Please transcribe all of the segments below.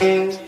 ¡Ey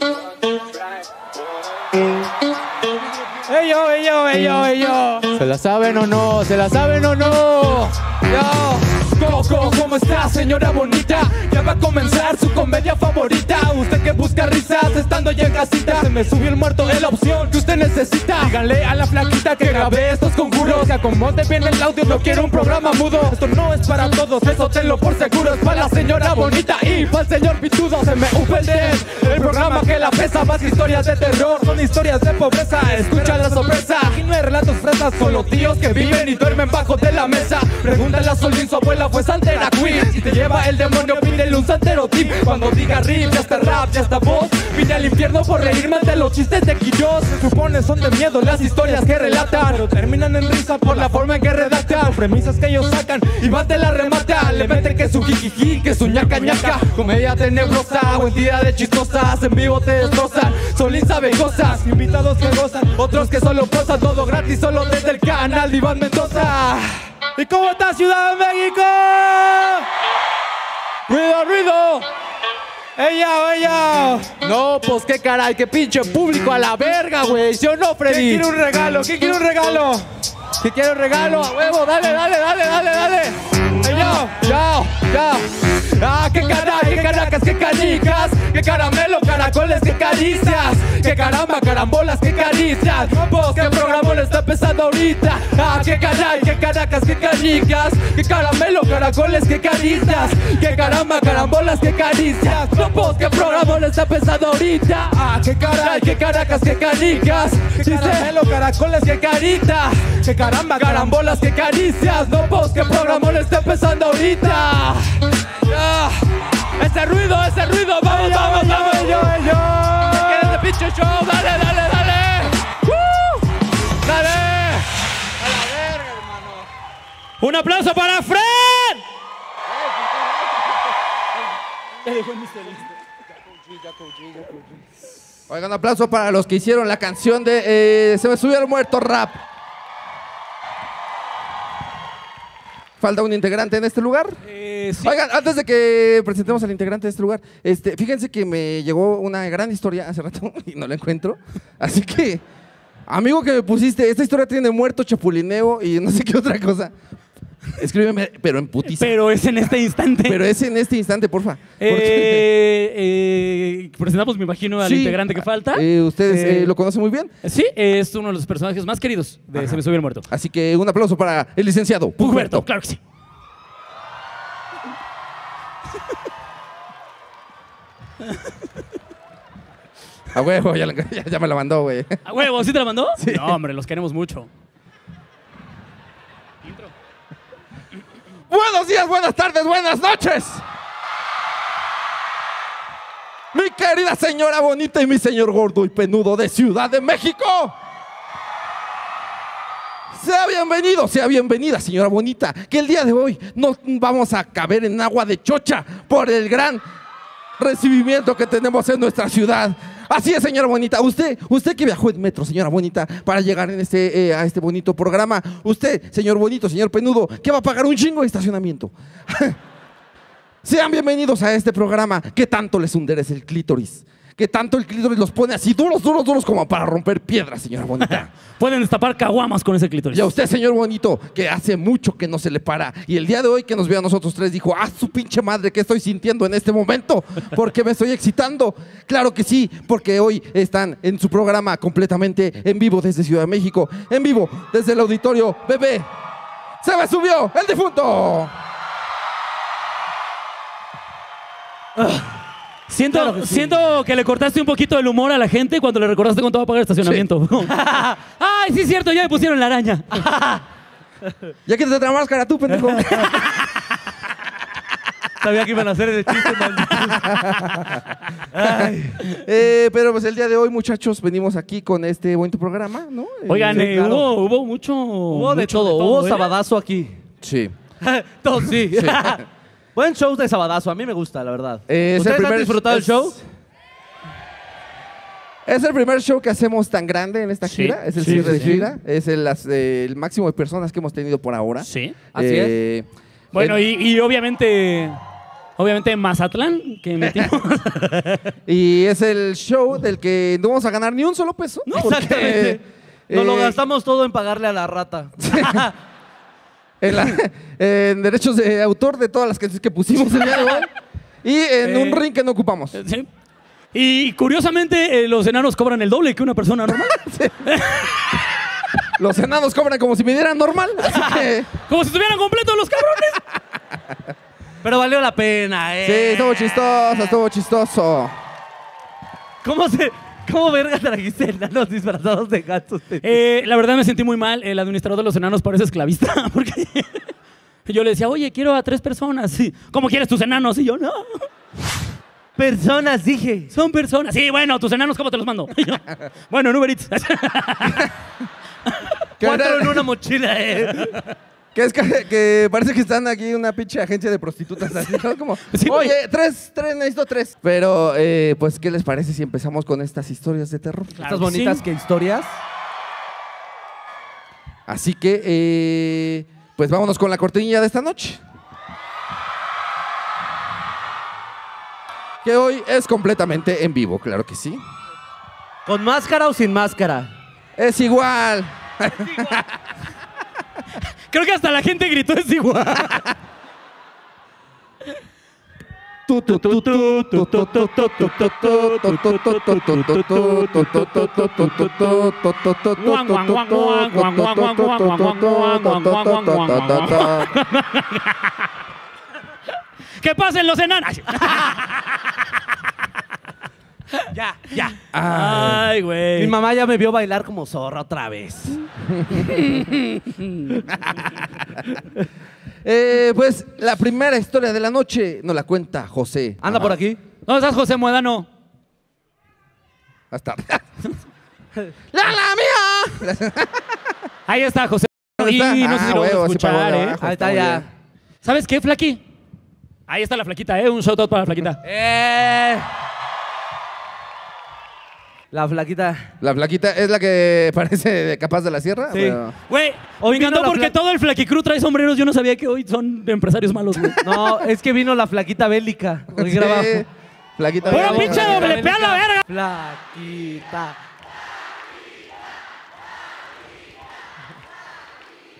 yo, ey yo, ey yo, ey yo! ¿Se la saben o no? ¿Se la saben o no? Yo. ¿Cómo, está, señora bonita? Ya va a comenzar su comedia favorita. Usted que busca risas estando ya en casita. Se me subió el muerto, es la opción que usted necesita. Díganle a la flaquita que grabé estos conjuros. Que acomode bien el audio, no quiero un programa mudo. Esto no es para todos, eso tenlo por seguro. Es para la señora bonita y para el señor pitudo. Se me upa el. El programa que la pesa, más historias de terror. Son historias de pobreza, escucha la sorpresa. Aquí no hay relatos fresas, solo tíos que viven y duermen bajo de la mesa. Pregúntale a Solín, su abuela fue Santera Queen. Si te lleva el demonio, pídele un santero tip. Cuando diga rip, ya está rap, ya está voz. Vine al infierno por reírme de los chistes de Quillos. Se supone son de miedo las historias que relatan. Pero terminan en risa por la forma en que redactan. Premisas que ellos sacan y bate la remata. Le meten que su jijiji, que su ñaca ñaca. Comedia tenebrosa o entidades chistosas. En vivo te destrozan. Solín sabe cosas. Invitados que gozan, otros que solo posan. Todo gratis, solo desde el canal de Iván Mendoza. ¿Y cómo está Ciudad de México? ¡Ruido, ruido! ¡Ella, ella! No, pues qué caray, qué pinche público a la verga, güey. ¿Sí o no, Freddy? ¿Quién quiere un regalo? ¿Quién quiere un regalo? ¿Quién quiere un regalo? ¡A huevo! ¡Dale, dale, dale, dale, dale! ¡Ella! ¡Ya! ¡Ya! ¡Ah, qué caray! ¡Qué caracas! ¡Qué canicas! ¡Qué caramelo! ¡Caracoles! ¡Qué caricias! ¡Qué caramba! ¡Carambolas! ¡Qué caricias! Pues qué programa le está empezando ahorita. ¡Ah, qué caray! ¡Qué caracas! ¡Qué canicas! ¡Qué caramelo! ¡Caracoles! ¡Qué caricias! ¡Qué caramba! ¡Carambolas! ¡Qué caricias! No, pues qué programa le está empezando ahorita. ¡Ah, qué caray! ¡Qué caracas! ¡Qué canicas! ¡Qué caramelo! ¡Caracoles! ¡Qué carita! ¡Qué caramba! ¡Carambolas! ¡Qué caricias! No, pues qué programa le está empezando ahorita. Ese ruido, ese ruido, vamos, vamos, vamos. Yo, yo, ¿Quieres de pinche show? Dale, dale, dale. Un aplauso para Fred. Oigan, un aplauso para los que hicieron la canción de eh, Se me subió el muerto rap. Falta un integrante en este lugar. Eh, sí. Oigan, antes de que presentemos al integrante de este lugar, este, fíjense que me llegó una gran historia hace rato y no la encuentro. Así que, amigo que me pusiste, esta historia tiene muerto, chapulineo y no sé qué otra cosa. Escríbeme, pero en putiza. Pero es en este instante. Pero es en este instante, porfa. Eh, eh, presentamos, me imagino, al Sí, integrante que falta. eh, ustedes Eh, eh, lo conocen muy bien. Sí, es uno de los personajes más queridos de Se me subió el muerto. Así que un aplauso para el licenciado Pugberto, Pugberto. claro que sí. A huevo, ya, la- ya- ya me la mandó, güey. ¿A huevo? ¿Sí te la mandó? No, hombre, los queremos mucho. Buenos días, buenas tardes, buenas noches. Mi querida señora bonita y mi señor gordo y penudo de Ciudad de México. Sea bienvenido, sea bienvenida, señora bonita, que el día de hoy nos vamos a caber en agua de chocha por el gran recibimiento que tenemos en nuestra ciudad. Así es, señora bonita. Usted, usted que viajó en metro, señora bonita, para llegar en este, eh, a este bonito programa. Usted, señor bonito, señor penudo, que va a pagar un chingo de estacionamiento. Sean bienvenidos a este programa que tanto les hunderece el clítoris. Que tanto el clítoris los pone así duros, duros, duros como para romper piedras, señora bonita. Pueden destapar caguamas con ese clítoris. Y a usted, señor bonito, que hace mucho que no se le para. Y el día de hoy que nos vio a nosotros tres, dijo, ah, su pinche madre, ¿qué estoy sintiendo en este momento? Porque me estoy excitando. Claro que sí, porque hoy están en su programa completamente en vivo desde Ciudad de México. En vivo desde el auditorio Bebé. Se me subió el difunto. Siento, Claro que sí. siento que le cortaste un poquito el humor a la gente cuando le recordaste cuánto va a pagar el estacionamiento. Ay, sí es cierto, ya me pusieron la araña. Ya quítate la máscara tú, pendejo. Sabía que iban a hacer ese chiste, maldito. Eh, pero pues el día de hoy, muchachos, venimos aquí con este bonito programa, ¿no? Oigan, Eh, eh, claro. hubo, hubo mucho. Hubo de mucho todo, hubo ¿eh? sabadazo aquí. Sí. Todo sí. Buen show de sabadazo, a mí me gusta, la verdad. Eh, es el ¿Ustedes han primer- disfrutado el es- show? Es el primer show que hacemos tan grande en esta Sí, gira. Es el sí, cierre de sí, gira. Es el, las- eh, el máximo de personas que hemos tenido por ahora. Sí. Así Eh, Bueno, y, y obviamente. Obviamente en Mazatlán, que metimos. Y es el show del que no vamos a ganar ni un solo peso. No, porque, exactamente. Nos lo eh, gastamos todo en pagarle a la rata. en, la- en derechos de autor de todas las canciones que pusimos el día de hoy. Y en Eh, un ring que no ocupamos. Sí. Y curiosamente, eh, los enanos cobran el doble que una persona normal. Los enanos cobran como si me dieran normal. Así que. Como si estuvieran completos los cabrones. Pero valió la pena, Sí, ¿eh? estuvo chistoso, estuvo chistoso. ¿Cómo se.? ¿Cómo verga trajiste enanos disfrazados de gatos? Eh, la verdad me sentí muy mal. El administrador de los enanos parece esclavista. Porque yo le decía, oye, quiero a tres personas. Y, ¿Cómo quieres tus enanos? Y yo, no. Personas, dije. Son personas. Sí, bueno, tus enanos, ¿cómo te los mando? Y yo, bueno, en Uber Eats. Cuatro en una mochila, ¿eh? Que es que, que parece que están aquí una pinche agencia de prostitutas. Así, ¿no? Como, oye, tres, tres, necesito tres. Pero, eh, pues, ¿qué les parece si empezamos con estas historias de terror? Estas bonitas sí. que historias. Así que, eh, pues vámonos con la cortinilla de esta noche. Que hoy es completamente en vivo, claro que sí. ¿Con máscara o sin máscara? Es igual. Creo que hasta la gente gritó es igual. ¡Que los enanos! Ya, ya. Ay, Mi güey. mamá ya me vio bailar como zorra otra vez. Eh, pues la primera historia de la noche nos la cuenta José. Anda por aquí. ¿Dónde estás, José Muedano? Hasta. ¡La, la mía! Ahí está, José. ¿Dónde Y no sé si Ah, lo vas a huevo, escuchar, ¿eh? abajo, Ahí está muy ya. bien. ¿Sabes qué, Flaqui? Ahí está la flaquita, ¿eh? Un shout out para la flaquita. ¡Eh! La flaquita. La flaquita es la que parece de capaz de la sierra. Sí. Bueno, Güey, Hoy me vino encantó la porque fla- todo el Flaquicru trae sombreros. Yo no sabía que hoy son empresarios malos, güey. No, es que vino la flaquita bélica. Hoy sí, grabamos. Flaquita. ¡Puro Vamos, pinche doble pea la verga! Flaquita.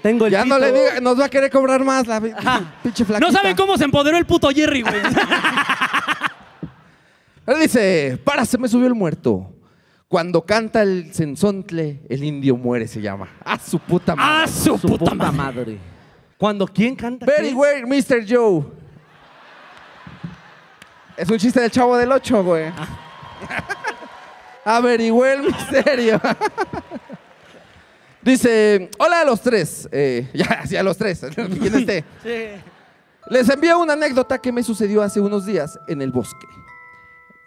Tengo el Ya no le diga, nos va a querer cobrar más la pi- pinche flaquita. No saben cómo se empoderó el puto Jerry, güey. Él dice, para, se me subió el muerto. Cuando canta el sensontle, el indio muere, se llama. ¡Ah, su puta ¡Ah, madre! su Su puta puta madre! madre. Cuando quién canta. Very qué? well, Mr. Joe. Es un chiste del chavo del 8, güey. A very well, misterio. Dice, hola a los tres. Eh, ya, sí, a los tres. ¿Quién esté? Sí. Les envío una anécdota que me sucedió hace unos días en el bosque.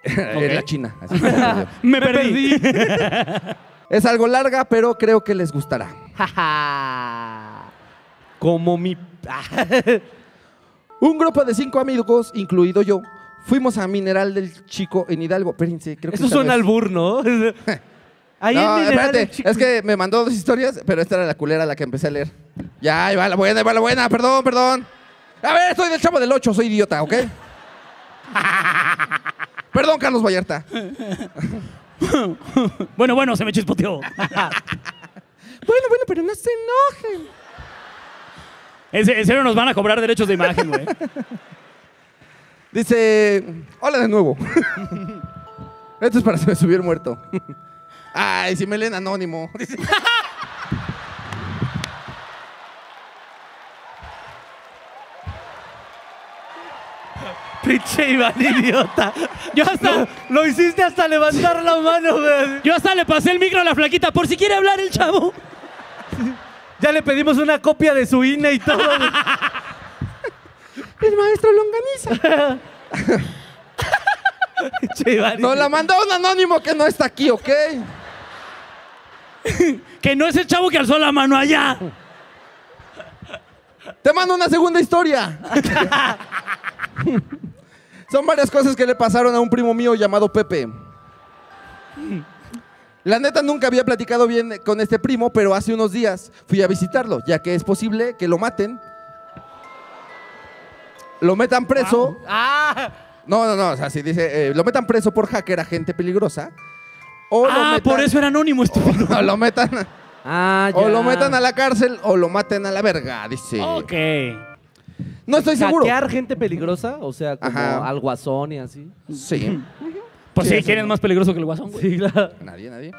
En la China. así me perdí. es algo larga, pero creo que les gustará. Como mi. Un grupo de cinco amigos, incluido yo, fuimos a Mineral del Chico en Hidalgo. Espérense, creo que Eso esta suena no es- albur, ¿no? Ahí No, en Mineral espérate, del Chico- es que me mandó dos historias, pero esta era la culera la que empecé a leer. Ya, ahí va la buena, ahí va la buena, perdón, perdón. A ver, estoy del chavo del 8, soy idiota, ¿ok? Perdón, Carlos Vallarta. Bueno, bueno, se me chispoteó. Bueno, bueno, pero no se enojen. En se- en serio nos van a cobrar derechos de imagen, güey. Dice, hola de nuevo. Esto es para el muerto. Ay, si me leen anónimo. Pinche Iván, idiota. Yo hasta, Lo, lo hiciste hasta levantar la mano, güey. yo hasta le pasé el micro a la flaquita por si quiere hablar el chavo. Ya le pedimos una copia de su INE y todo. el maestro Longaniza. Pinche Iván. Nos la mandó un anónimo que no está aquí, ¿ok? Que no es el chavo que alzó la mano allá. Te mando una segunda historia. Son varias cosas que le pasaron a un primo mío llamado Pepe. La neta nunca había platicado bien con este primo, pero hace unos días fui a visitarlo, ya que es posible que lo maten. lo metan preso. ¡Ah! No, no, no. O sea, si dice, eh, lo metan preso por hacker, agente peligrosa. O lo Ah, metan, por eso era anónimo, estúpido. o lo metan, Ah, o ya. lo metan a la cárcel o lo maten a la verga, dice. Ok. No estoy seguro. ¿Hackear gente peligrosa? O sea, como Ajá. al guasón y así. Sí. Pues Sí, sí, ¿quién es más peligroso que el guasón, güey? Sí, claro. Nadie, nadie.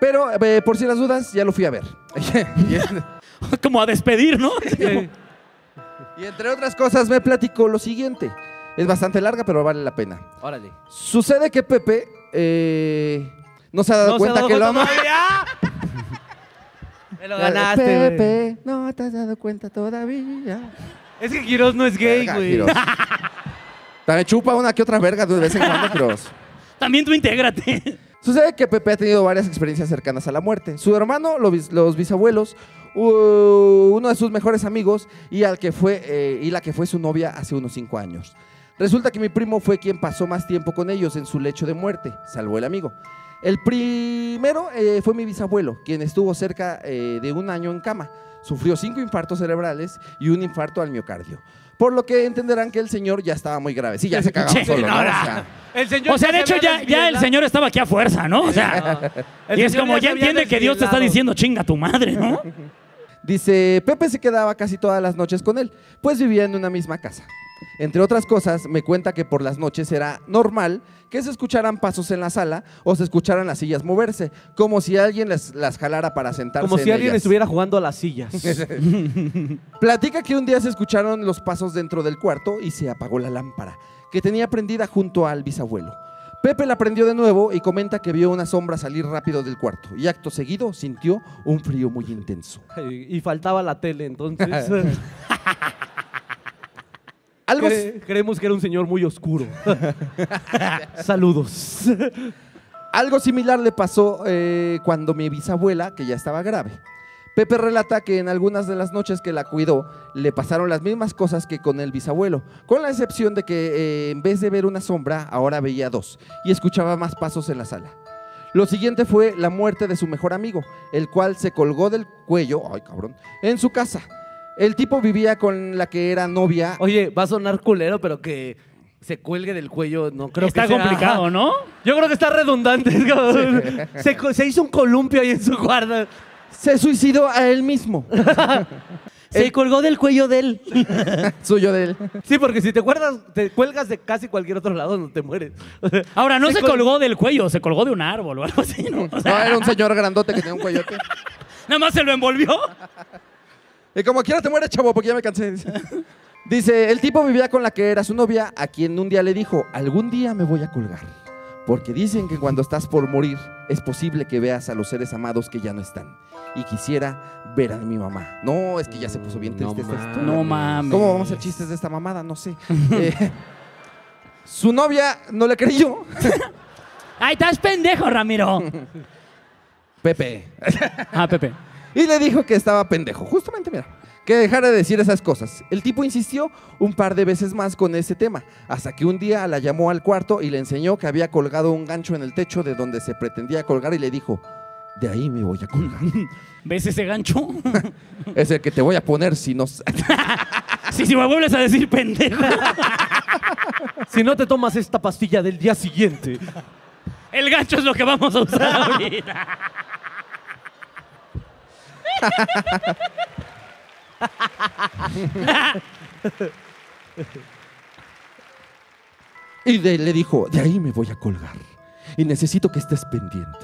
Pero eh, por si las dudas, ya lo fui a ver. Como a despedir, ¿no? y entre otras cosas, me platicó lo siguiente. Es bastante larga, pero vale la pena. Órale. Sucede que Pepe eh, no se ha dado No se ha cuenta dado que lo cuenta ama. todavía. Me lo ganaste. Pepe, no te has dado cuenta todavía. Es que Quiroz no es gay, Verga, güey. Quiroz. También chupa una que otra verga de vez en cuando, Quiroz. También tú intégrate. Sucede que Pepe ha tenido varias experiencias cercanas a la muerte. Su hermano, bis- los bisabuelos, uno de sus mejores amigos y, al que fue, eh, y la que fue su novia hace unos cinco años. Resulta que mi primo fue quien pasó más tiempo con ellos en su lecho de muerte, salvó el amigo. El primero eh, fue mi bisabuelo, quien estuvo cerca eh, de un año en cama. Sufrió cinco infartos cerebrales y un infarto al miocardio. Por lo que entenderán que el señor ya estaba muy grave. Sí, ya se cagaba O sea, El señor O sea, ya de hecho, ya, ya el señor estaba aquí a fuerza, ¿no? O sea, y es como ya había entiende que Dios te está diciendo chinga tu madre, ¿no? Dice, Pepe se quedaba casi todas las noches con él, pues vivía en una misma casa. Entre otras cosas, me cuenta que por las noches era normal que se escucharan pasos en la sala o se escucharan las sillas moverse, como si alguien las, las jalara para sentarse Como si en alguien ellas. estuviera jugando a las sillas. Platica que un día se escucharon los pasos dentro del cuarto y se apagó la lámpara, que tenía prendida junto al bisabuelo. Pepe la prendió de nuevo y comenta que vio una sombra salir rápido del cuarto y acto seguido sintió un frío muy intenso. y faltaba la tele, entonces. Algo, cre- creemos que era un señor muy oscuro. Saludos. Algo similar le pasó eh, cuando mi bisabuela, que ya estaba grave. Pepe relata que en algunas de las noches que la cuidó le pasaron las mismas cosas que con el bisabuelo, con la excepción de que eh, en vez de ver una sombra, ahora veía dos y escuchaba más pasos en la sala. Lo siguiente fue la muerte de su mejor amigo, el cual se colgó del cuello, ay cabrón, en su casa. El tipo vivía con la que era novia. Oye, va a sonar culero, pero que se cuelgue del cuello, no creo Está que sea- complicado, ¿no? Yo creo que está redundante. se, hizo un columpio ahí en su cuarto. Se suicidó a él mismo, Se colgó del cuello de él. suyo de él. Sí, porque si te, cuelgas, te cuelgas de casi cualquier otro lado, no te mueres. Ahora, no se, col- colgó del cuello, se colgó de un árbol o algo así, ¿no? O sea, No, era un señor grandote que tenía un cuellote. nada más se lo envolvió. Y como quiera te mueres, chavo, porque ya me cansé. Dice, el tipo vivía con la que era su novia, a quien un día le dijo, algún día me voy a colgar. Porque dicen que cuando estás por morir, es posible que veas a los seres amados que ya no están. Y quisiera ver a mi mamá. No, es que ya se puso bien No triste esta mames. historia. No mames. ¿Cómo vamos a hacer chistes de esta mamada? No sé. Eh, su novia no le creyó. Ay, estás pendejo, Ramiro. Pepe. Ah, Pepe. Y le dijo que estaba pendejo. Justamente, mira. Que dejara de decir esas cosas. El tipo insistió un par de veces más con ese tema, hasta que un día la llamó al cuarto y le enseñó que había colgado un gancho en el techo de donde se pretendía colgar y le dijo, de ahí me voy a colgar. ¿Ves ese gancho? es el que te voy a poner si no... si me vuelves a decir pendejo. Si no te tomas esta pastilla del día siguiente. El gancho es lo que vamos a usar ahorita. Y de- le dijo, de ahí me voy a colgar. Y necesito que estés pendiente,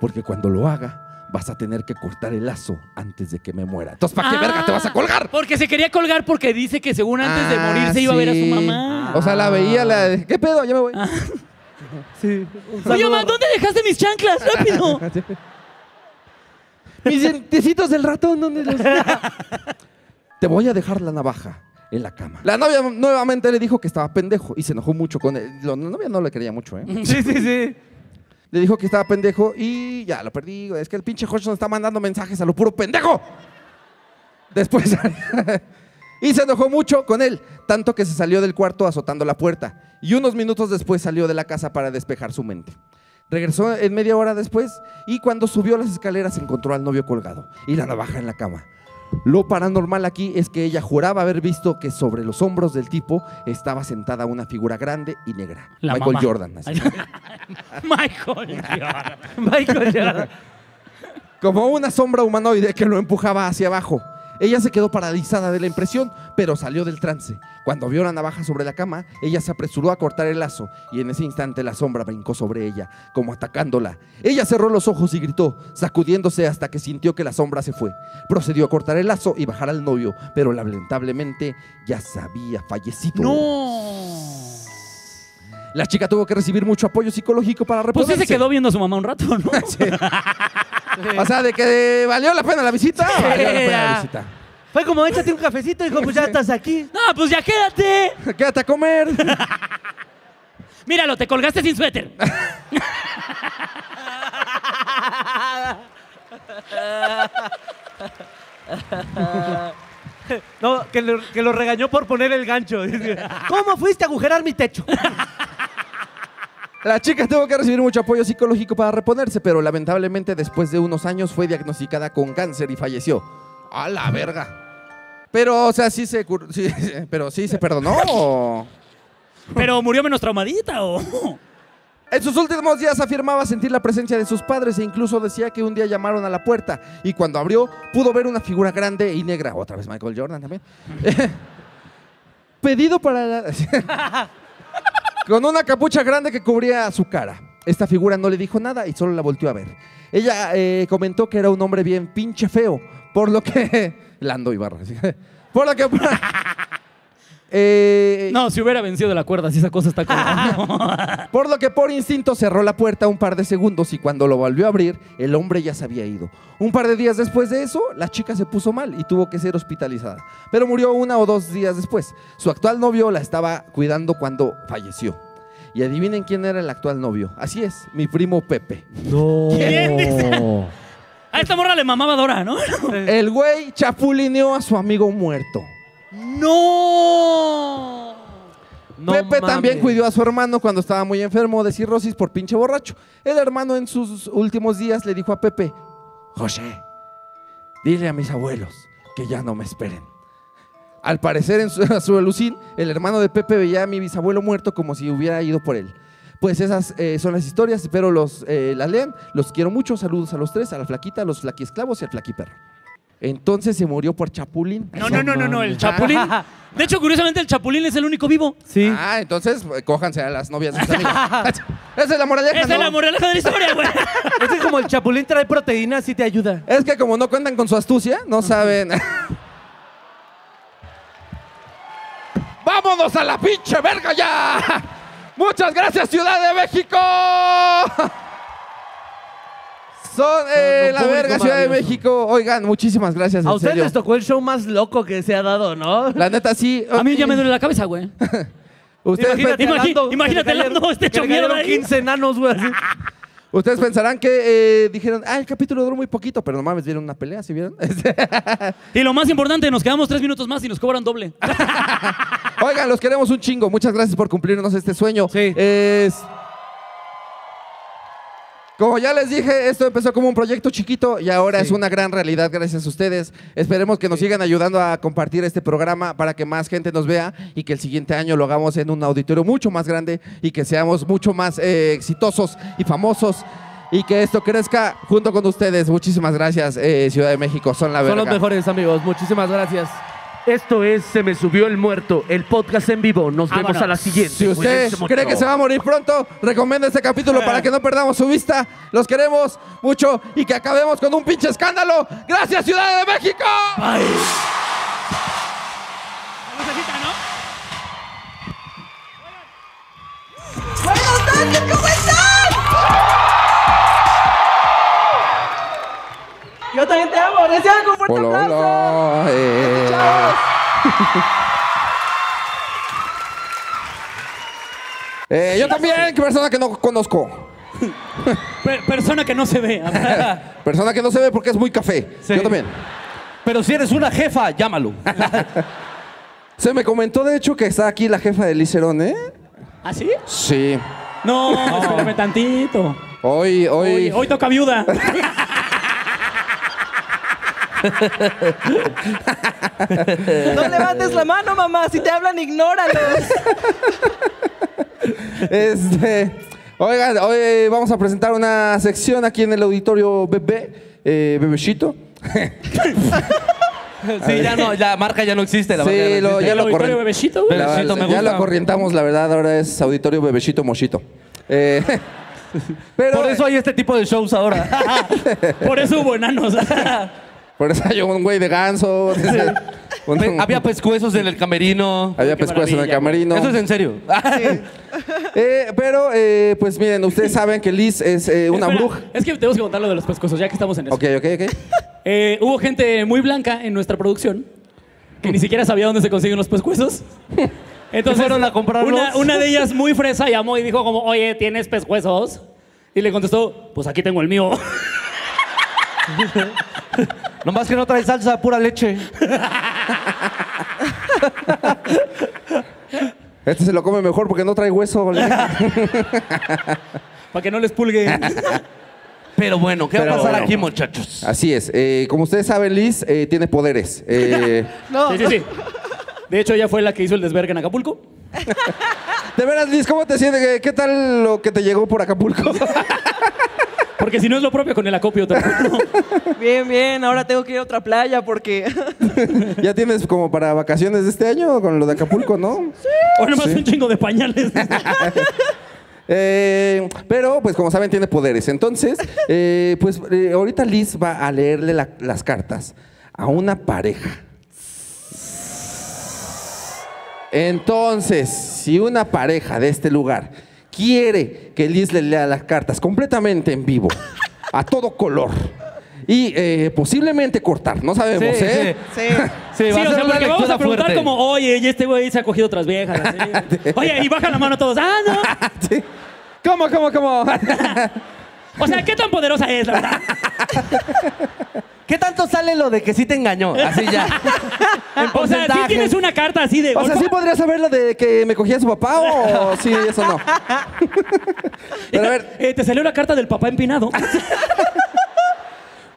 porque cuando lo haga vas a tener que cortar el lazo antes de que me muera. Entonces, ¿para qué verga te vas a colgar? Porque se quería colgar porque dice que según antes de Ah, morir se iba a ver a su sí. mamá. O sea, la veía, la de, ¿qué pedo? Ya me voy. Sí. Un Oye, saludo. mamá, ¿dónde dejaste mis chanclas? ¡Rápido! Mis dientecitos del ratón, ¿dónde los Te voy a dejar la navaja en la cama. La novia nuevamente le dijo que estaba pendejo y se enojó mucho con él. La novia no le quería mucho, ¿eh? Sí, sí, sí. Le dijo que estaba pendejo y ya lo perdí. Es que el pinche Hodgson está mandando mensajes a lo puro pendejo. Después. y se enojó mucho con él, tanto que se salió del cuarto azotando la puerta. Y unos minutos después salió de la casa para despejar su mente. Regresó en media hora después y cuando subió las escaleras encontró al novio colgado y la navaja en la cama. Lo paranormal aquí es que ella juraba haber visto que sobre los hombros del tipo estaba sentada una figura grande y negra. La Michael. Jordan. así. Michael Jordan. Michael Jordan. Como una sombra humanoide que lo empujaba hacia abajo. Ella se quedó paralizada de la impresión, pero salió del trance. Cuando vio la navaja sobre la cama, ella se apresuró a cortar el lazo y en ese instante la sombra brincó sobre ella, como atacándola. Ella cerró los ojos y gritó, sacudiéndose hasta que sintió que la sombra se fue. Procedió a cortar el lazo y bajar al novio, pero lamentablemente ya se había fallecido. No. La chica tuvo que recibir mucho apoyo psicológico para Pues reponerse. sí se quedó viendo a su mamá un rato, ¿no? O sea, de que valió la pena la visita, valió la pena la visita. Fue como, échate un cafecito y dijo, pues ya estás aquí. No, pues ya quédate. Quédate a comer. Míralo, te colgaste sin suéter. No, que lo, que lo regañó por poner el gancho. ¿Cómo fuiste a agujerar mi techo? La chica tuvo que recibir mucho apoyo psicológico para reponerse, pero lamentablemente después de unos años fue diagnosticada con cáncer y falleció. A la verga. Pero, o sea, sí se, cur- sí, pero sí se perdonó. o- Pero murió menos traumadita, ¿o? En sus últimos días afirmaba sentir la presencia de sus padres e incluso decía que un día llamaron a la puerta y cuando abrió pudo ver una figura grande y negra. Otra vez Michael Jordan también. Pedido para... la- con una capucha grande que cubría su cara. Esta figura no le dijo nada y solo la volteó a ver. Ella eh, comentó que era un hombre bien pinche feo, por lo que... Lando Ibarra. Por lo que... Eh, No, si hubiera vencido de la cuerda, si esa cosa está colgando. Por lo que por instinto cerró la puerta un par de segundos y cuando lo volvió a abrir, el hombre ya se había ido. Un par de días después de eso, la chica se puso mal y tuvo que ser hospitalizada. Pero murió una o dos días después. Su actual novio la estaba cuidando cuando falleció. Y adivinen quién era el actual novio. Así es, mi primo Pepe. No. ¿Quién dice? A esta morra le mamaba Dora, ¿no? El güey chapulineó a su amigo muerto. ¡No! No Pepe también cuidó a su hermano cuando estaba muy enfermo de cirrosis por pinche borracho. El hermano en sus últimos días le dijo a Pepe, José, dile a mis abuelos que ya no me esperen. Al parecer en su, a su alucín, el hermano de Pepe veía a mi bisabuelo muerto como si hubiera ido por él. Pues esas eh, son las historias, espero los eh, las lean. Los quiero mucho, saludos a los tres, a la flaquita, a los flaquiesclavos y al flaquiperro. Entonces se murió por chapulín. No, no, no, no, no, el chapulín. De hecho, curiosamente, el chapulín es el único vivo. Sí. Ah, entonces eh, cójanse a las novias de sus amigos. Esa es la moraleja, Esa es ¿no? la moraleja de la historia, güey. Es que como el chapulín trae proteína, sí te ayuda. Es que como no cuentan con su astucia, no saben. ¡Vámonos a la pinche verga ya! ¡Muchas gracias, Ciudad de México! Son eh, la verga, Ciudad de. México. Oigan, muchísimas gracias. A en ustedes serio. les tocó el show más loco que se ha dado, ¿no? La neta, sí. A mí ya me duele la cabeza, güey. Ustedes, Imagínate, pe- Imagi- Lando, imagínate que le Lando, este que le hecho mierda cayeron ahí. 15 enanos, güey. así. ustedes pensarán que eh, dijeron, ah, el capítulo duró muy poquito, pero no mames, vieron una pelea, ¿sí vieron? Y lo más importante, nos quedamos tres minutos más y nos cobran doble. Oigan, los queremos un chingo. Muchas gracias por cumplirnos este sueño. Sí. Es... Como ya les dije, esto empezó como un proyecto chiquito y ahora Sí. es una gran realidad gracias a ustedes. Esperemos que nos sigan ayudando a compartir este programa para que más gente nos vea y que el siguiente año lo hagamos en un auditorio mucho más grande y que seamos mucho más eh, exitosos y famosos y que esto crezca junto con ustedes. Muchísimas gracias, eh, Ciudad de México. Son la Son verga. los mejores amigos. Muchísimas gracias. Esto es Se me subió el muerto, el podcast en vivo. Nos vemos Vámonos. a la siguiente. Si usted cree que se va a morir pronto, recomienda este capítulo para que no perdamos su vista. Los queremos mucho y que acabemos con un pinche escándalo. Gracias, Ciudad de México. Tardes, ¿cómo están? Yo también te amo, reciban con fuerte Hola, aplauso. hola, eh. Eh, yo también, que persona que no conozco. Per- persona que no se ve. Persona que no se ve porque es muy café. Sí. Yo también. Pero si eres una jefa, llámalo. Se me comentó, de hecho, que está aquí la jefa de Licerón, ¿eh? ¿Ah, sí? Sí. No, espérame tantito. Hoy, hoy. Hoy, hoy toca viuda. No levantes la mano, mamá. Si te hablan, ignóralos. Este, oigan, hoy vamos a presentar una sección aquí en el auditorio Bebé, eh, Bebecito. Sí, ya no, la marca ya no existe. La marca Sí, ya no lo- existe. ya ¿El lo auditorio corren- bebecito, güey? La- Bebecito me ya gusta. lo acorrientamos, la verdad, ahora es auditorio Bebecito Mochito. Eh, pero, Por eso hay este tipo de shows ahora. Por eso hubo enanos. por eso hay un güey de ganso. un- Había pescuezos en el camerino. había Qué pescuezo en el maravilla, camerino. Eso es en serio. Eh, pero, eh, pues miren, ustedes saben que Liz es eh, una Espera, bruja. Es que tenemos que contar lo de los pescosos, ya que estamos en eso. Ok, ok, ok. Eh, hubo gente muy blanca en nuestra producción que ni siquiera sabía dónde se consiguen los pescuezos. Entonces, fueron a comprarlos? Una, una de ellas muy fresa llamó y dijo como, oye, ¿tienes pescuezos? Y le contestó, pues aquí tengo el mío. Nomás que no trae salsa, pura leche. Este se lo come mejor porque no trae hueso. ¿vale? Para que no les pulgue. Pero bueno, ¿qué va a pasar bueno. aquí, muchachos? Así es. Eh, como ustedes saben, Liz eh, tiene poderes. Eh, No. Sí, sí, sí. De hecho, ella fue la que hizo el desvergue en Acapulco. de veras, Liz, ¿cómo te sientes? ¿Qué- ¿Qué tal lo que te llegó por Acapulco? Porque si no es lo propio con el acopio. juro. Bien, bien. Ahora tengo que ir a otra playa porque. ¿Ya tienes como para vacaciones de este año con lo de Acapulco, no? O nomás un chingo de pañales. Eh, pero, pues como saben, tiene poderes. Entonces, eh, pues eh, ahorita Liz va a leerle la- las cartas a una pareja. Entonces, si una pareja de este lugar quiere que Liz le lea las cartas completamente en vivo, a todo color, y eh, posiblemente cortar, no sabemos, Sí, ¿eh? Sí. Sí, Sí, va a o ser sea, una porque vamos lectura a preguntar fuerte. como, oye, y este güey se ha cogido otras viejas. así. Oye, y baja la mano todos. Ah, no. Sí. ¿Cómo, cómo, cómo? O sea, ¿qué tan poderosa es, la verdad? ¿Qué tanto sale lo de que sí te engañó? Así ya. En O sea, porcentajes. tienes una carta así de. O sea, ¿sí podría saber lo de que me cogía su papá o sí, eso no? Pero a ver, Eh, te salió la carta del papá empinado.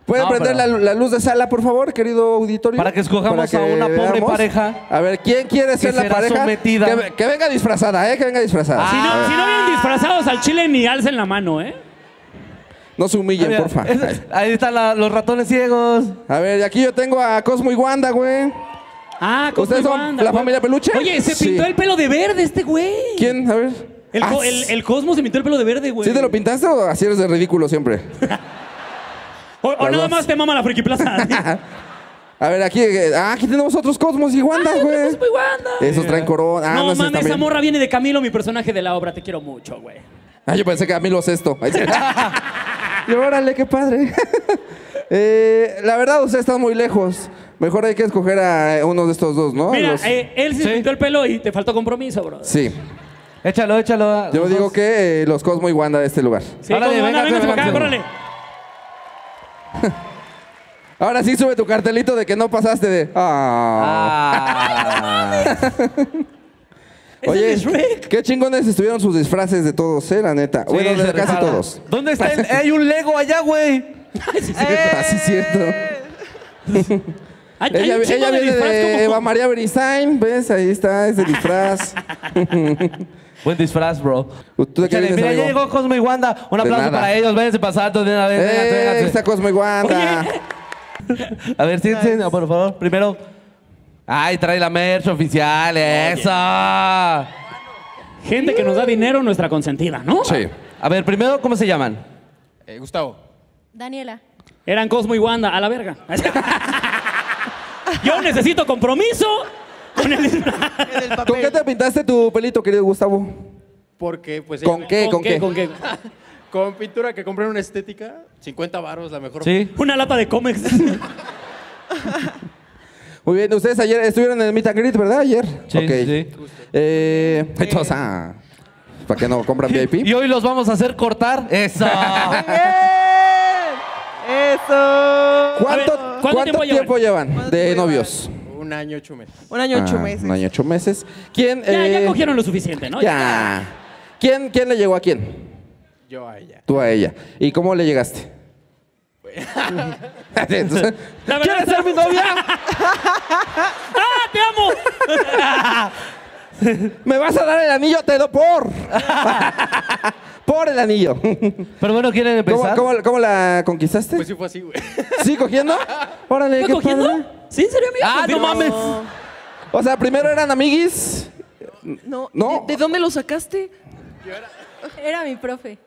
¿puede No, prender pero- la, la luz de sala, por favor, querido auditorio? Para que escojamos a una pobre pareja A ver, ¿quién quiere ser la será pareja? sometida. Que, que venga disfrazada, ¿eh? Que venga disfrazada. Si no, si no vienen disfrazados al chile, ni alcen la mano, ¿eh? No se humillen, Mira, porfa. es- Ahí están la- los ratones ciegos. A ver, y aquí yo tengo a Cosmo y Wanda, güey. Ah, Cosmo ¿Ustedes y son Wanda, la familia Peluche? Oye, se Sí. pintó el pelo de verde este güey. ¿Quién? A ver. El, Ah, co- el, el Cosmo se pintó el pelo de verde, güey. ¿Sí te lo pintaste o así eres de ridículo siempre? O, o Las nada dos. más te mama la friki plaza. A ver, aquí, eh, ah, aquí tenemos otros Cosmos y Wanda, güey. Cosmo y Wanda. Esos traen corona. Ah, no, no, esos mames, esa morra viene de Camilo, mi personaje de la obra. Te quiero mucho, güey. Ah, yo pensé que a mí lo esto. y órale, qué padre. Eh, la verdad, ustedes están muy lejos. Mejor hay que escoger a uno de estos dos, ¿no? Mira, Los- eh, él se Sí. pintó el pelo y te faltó compromiso, bro. Sí. Échalo, échalo. Yo digo que eh, los Cosmo y Wanda de este lugar. Sí, Órale, Cosmo, Wanda, véngase, véngase para acá, véngase. córrele. Ahora sí sube tu cartelito de que no pasaste de. Ah. Ah. Es Oye, Shrek. qué chingones estuvieron sus disfraces de todos, eh, la neta. bueno, Sí, de se casi todos. ¿Dónde está el- Hay un Lego allá, güey. Así es cierto. Hay, hay Ella, un chingo ella de viene disfraz de como- Eva María Beristain, ¿ves? Ahí está, ese disfraz. Buen disfraz, bro. ¿Tú de qué Échale, vienes, mira, ya amigo? llegó Cosmo y Wanda. Un aplauso nada. para ellos. Váyanse pasando de una vez. vénganse, ¡Eh! vénganse. Está Cosmo y Wanda. A ver, siéntense, no, por favor. Primero. Ay, trae la merch oficial. Eso. Gente que nos da dinero, nuestra consentida, ¿no? Sí. A ver, primero, ¿cómo se llaman? Eh, Gustavo. Daniela. Eran Cosmo y Wanda, a la verga. Yo necesito compromiso con el disfraz. ¿Con qué te pintaste tu pelito, querido Gustavo? Porque, pues. ¿Con ella- qué? ¿Con qué? ¿Con qué? Con pintura que compré en una estética. 50 baros, la mejor. Sí. Una lata de cómics. Muy bien, ustedes ayer estuvieron en el Meet and Greet, ¿verdad? Ayer. Sí, Ok. sí. Eh, entonces, ah, ¿para qué no compran VIP? Y hoy los vamos a hacer cortar. Eso. ¡Eso! ¿Cuánto, A ver, ¿cuánto cuánto tiempo tiempo, llevan ¿Cuánto de tiempo novios? Un año, ocho meses. Un año, ocho Ah, meses. Un año, ocho meses. ¿Quién? ya, ya eh, cogieron lo suficiente, ¿no? Ya. ¿Quién, ¿Quién le llegó a quién? Yo a ella. Tú a ella. ¿Y cómo le llegaste? Entonces, La verdad ¿Quieres ser mi novia? ¡Ah, te amo! ¿Me vas a dar el anillo? Te do por. por el anillo. Pero bueno, ¿quieren ¿Cómo, empezar? cómo- cómo la conquistaste? Pues sí fue así, güey. ¿Sí, cogiendo? Órale, ¿Fue qué cogiendo? padre. ¿Sí, en serio, amigo? Ah, no mames. O sea, primero eran amiguis. No. No. ¿De, de dónde lo sacaste? Era mi profe.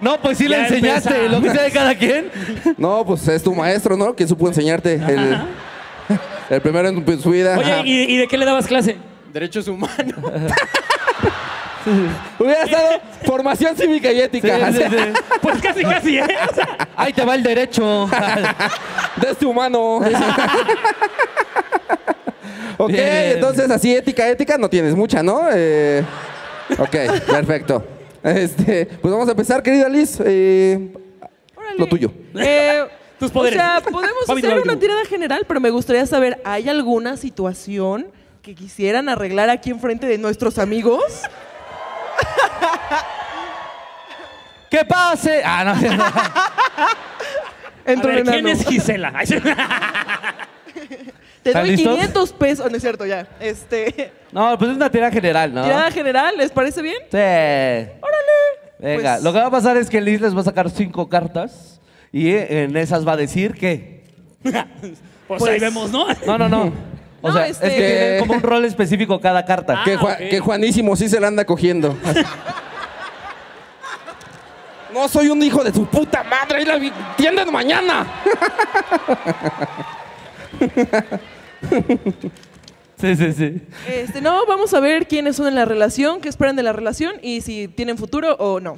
No, pues sí le Ya enseñaste, empezamos. lo que sea de cada quien. No, pues es tu maestro, ¿no? Que supo enseñarte el, el primero en tu- su vida. Oye, Ajá. ¿y, y de qué le dabas clase? Derechos humanos. Hubiera estado formación cívica y ética. Sí, sí, sí. Pues casi, casi, ¿eh? O sea, Ahí te va el derecho. De este humano. ok, Bien. entonces así ética, ética no tienes mucha, ¿no? Eh, ok, perfecto. Este, pues vamos a empezar, querida Liz. Eh, lo tuyo. Eh, Tus poderes. O sea, podemos hacer una tirada general, pero me gustaría saber, ¿hay alguna situación que quisieran arreglar aquí enfrente de nuestros amigos? ¡Que pase! Ah, no. A Entro ver, ¿quién es Gisela? Te ¿Están doy listos? 500 pesos. No es cierto, ya. Este, No, pues es una tira general, ¿no? tirada general, ¿les parece bien? Sí. Órale. Venga, Pues- lo que va a pasar es que Liz les va a sacar cinco cartas y en esas va a decir que. Pues, ahí vemos, ¿no? No, no, no. O No, sea, este- es que tienen como un rol específico cada carta. que, Ju- ok. que Juanísimo sí se la anda cogiendo. no soy un hijo de su puta madre. Ahí la vi- tienden mañana. Sí, sí, sí. Este, no, vamos a ver quiénes son en la relación, qué esperan de la relación y si tienen futuro o no.